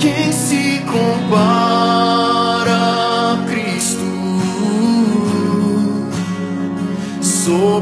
Quem se compara a Cristo, soberano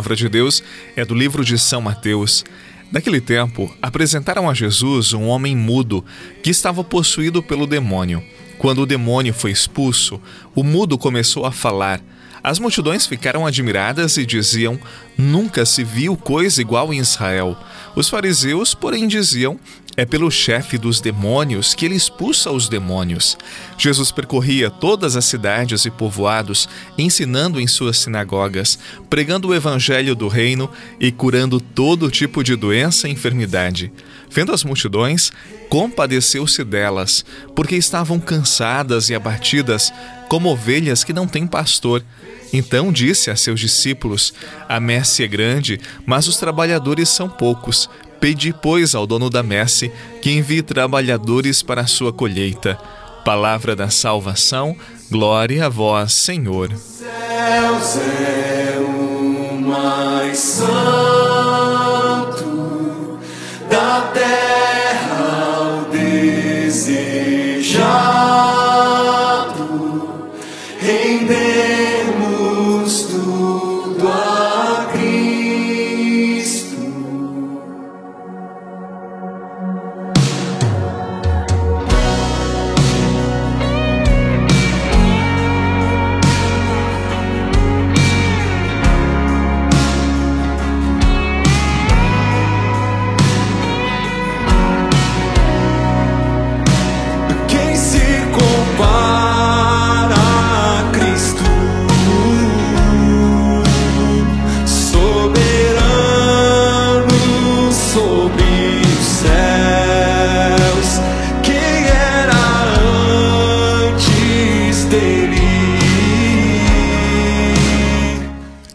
palavra de Deus é do livro de São Mateus. Naquele tempo, apresentaram a Jesus um homem mudo que estava possuído pelo demônio. Quando o demônio foi expulso, o mudo começou a falar. As multidões ficaram admiradas e diziam: Nunca se viu coisa igual em Israel. Os fariseus, porém, diziam: É pelo chefe dos demônios que ele expulsa os demônios. Jesus percorria todas as cidades e povoados, ensinando em suas sinagogas, pregando o evangelho do reino e curando todo tipo de doença e enfermidade. Vendo as multidões, compadeceu-se delas, porque estavam cansadas e abatidas, como ovelhas que não têm pastor. Então disse a seus discípulos: A messe é grande, mas os trabalhadores são poucos. Pedi, pois, ao dono da messe que envie trabalhadores para a sua colheita. Palavra da salvação, glória a vós, Senhor. céus é o mais santo, da terra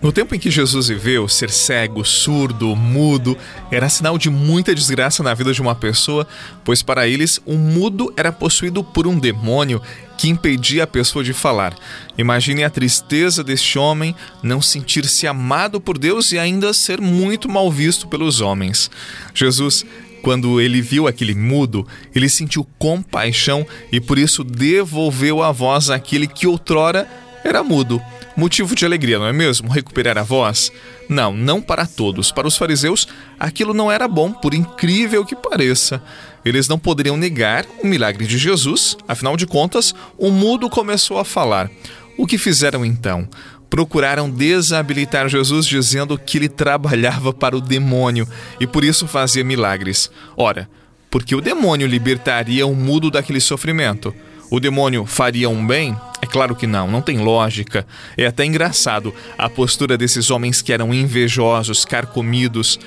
No tempo em que Jesus viveu, ser cego, surdo, mudo era sinal de muita desgraça na vida de uma pessoa, pois para eles um mudo era possuído por um demônio que impedia a pessoa de falar. Imagine a tristeza deste homem não sentir-se amado por Deus e ainda ser muito mal visto pelos homens. Jesus quando ele viu aquele mudo, ele sentiu compaixão e por isso devolveu a voz àquele que outrora era mudo. Motivo de alegria, não é mesmo? Recuperar a voz? Não, não para todos. Para os fariseus, aquilo não era bom, por incrível que pareça. Eles não poderiam negar o milagre de Jesus, afinal de contas, o mudo começou a falar. O que fizeram então? Procuraram desabilitar Jesus dizendo que ele trabalhava para o demônio e por isso fazia milagres. Ora, porque o demônio libertaria o mudo daquele sofrimento? O demônio faria um bem? É claro que não, não tem lógica. É até engraçado a postura desses homens que eram invejosos, carcomidos.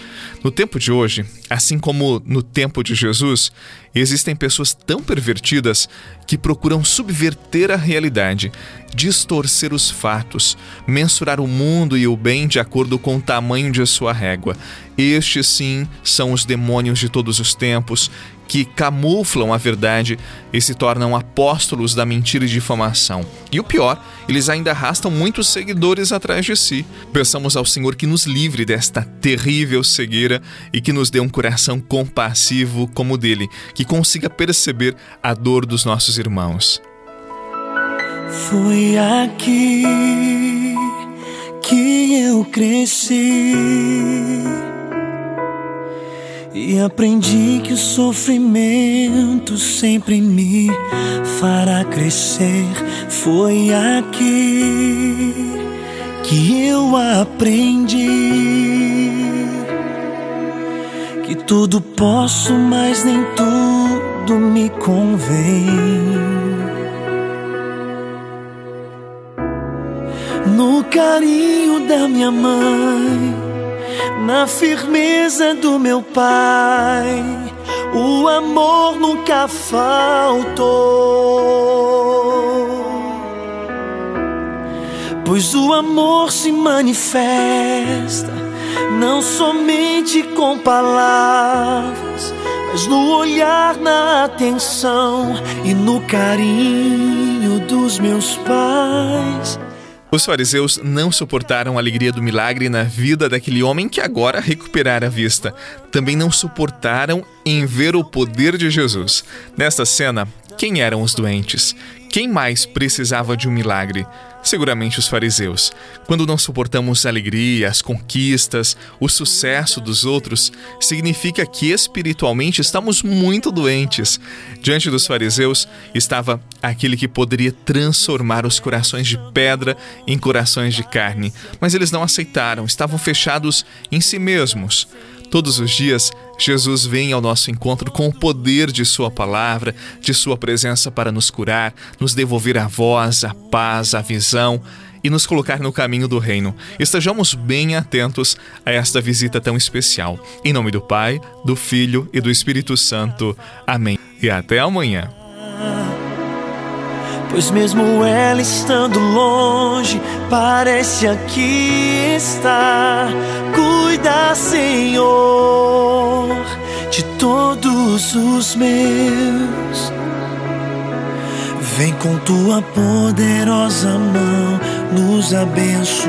No tempo de hoje, assim como no tempo de Jesus, existem pessoas tão pervertidas que procuram subverter a realidade, distorcer os fatos, mensurar o mundo e o bem de acordo com o tamanho de sua régua. Estes, sim, são os demônios de todos os tempos que camuflam a verdade e se tornam apóstolos da mentira e difamação. E o pior, eles ainda arrastam muitos seguidores atrás de si. Peçamos ao Senhor que nos livre desta terrível cegueira e que nos dê um coração compassivo como o dele, que consiga perceber a dor dos nossos irmãos. Foi aqui que eu cresci e aprendi que o sofrimento sempre me fará crescer. Foi aqui que eu aprendi que tudo posso, mas nem tudo me convém. no carinho da minha mãe, na firmeza do meu pai, o amor nunca faltou. Pois o amor se manifesta não somente com palavras, mas no olhar, na atenção e no carinho dos meus pais. Os fariseus não suportaram a alegria do milagre na vida daquele homem que agora recuperara a vista. Também não suportaram em ver o poder de Jesus. Nesta cena, quem eram os doentes? Quem mais precisava de um milagre? Seguramente os fariseus. Quando não suportamos a alegria, as conquistas, o sucesso dos outros, significa que espiritualmente estamos muito doentes. Diante dos fariseus estava aquele que poderia transformar os corações de pedra em corações de carne, mas eles não aceitaram, estavam fechados em si mesmos. Todos os dias, Jesus vem ao nosso encontro com o poder de Sua palavra, de Sua presença para nos curar, nos devolver a voz, a paz, a visão e nos colocar no caminho do reino. Estejamos bem atentos a esta visita tão especial. Em nome do Pai, do Filho e do Espírito Santo. Amém. E até amanhã. Pois mesmo ela estando longe, parece aqui estar. Senhor, de todos os meus. Vem com tua poderosa mão nos abençoar.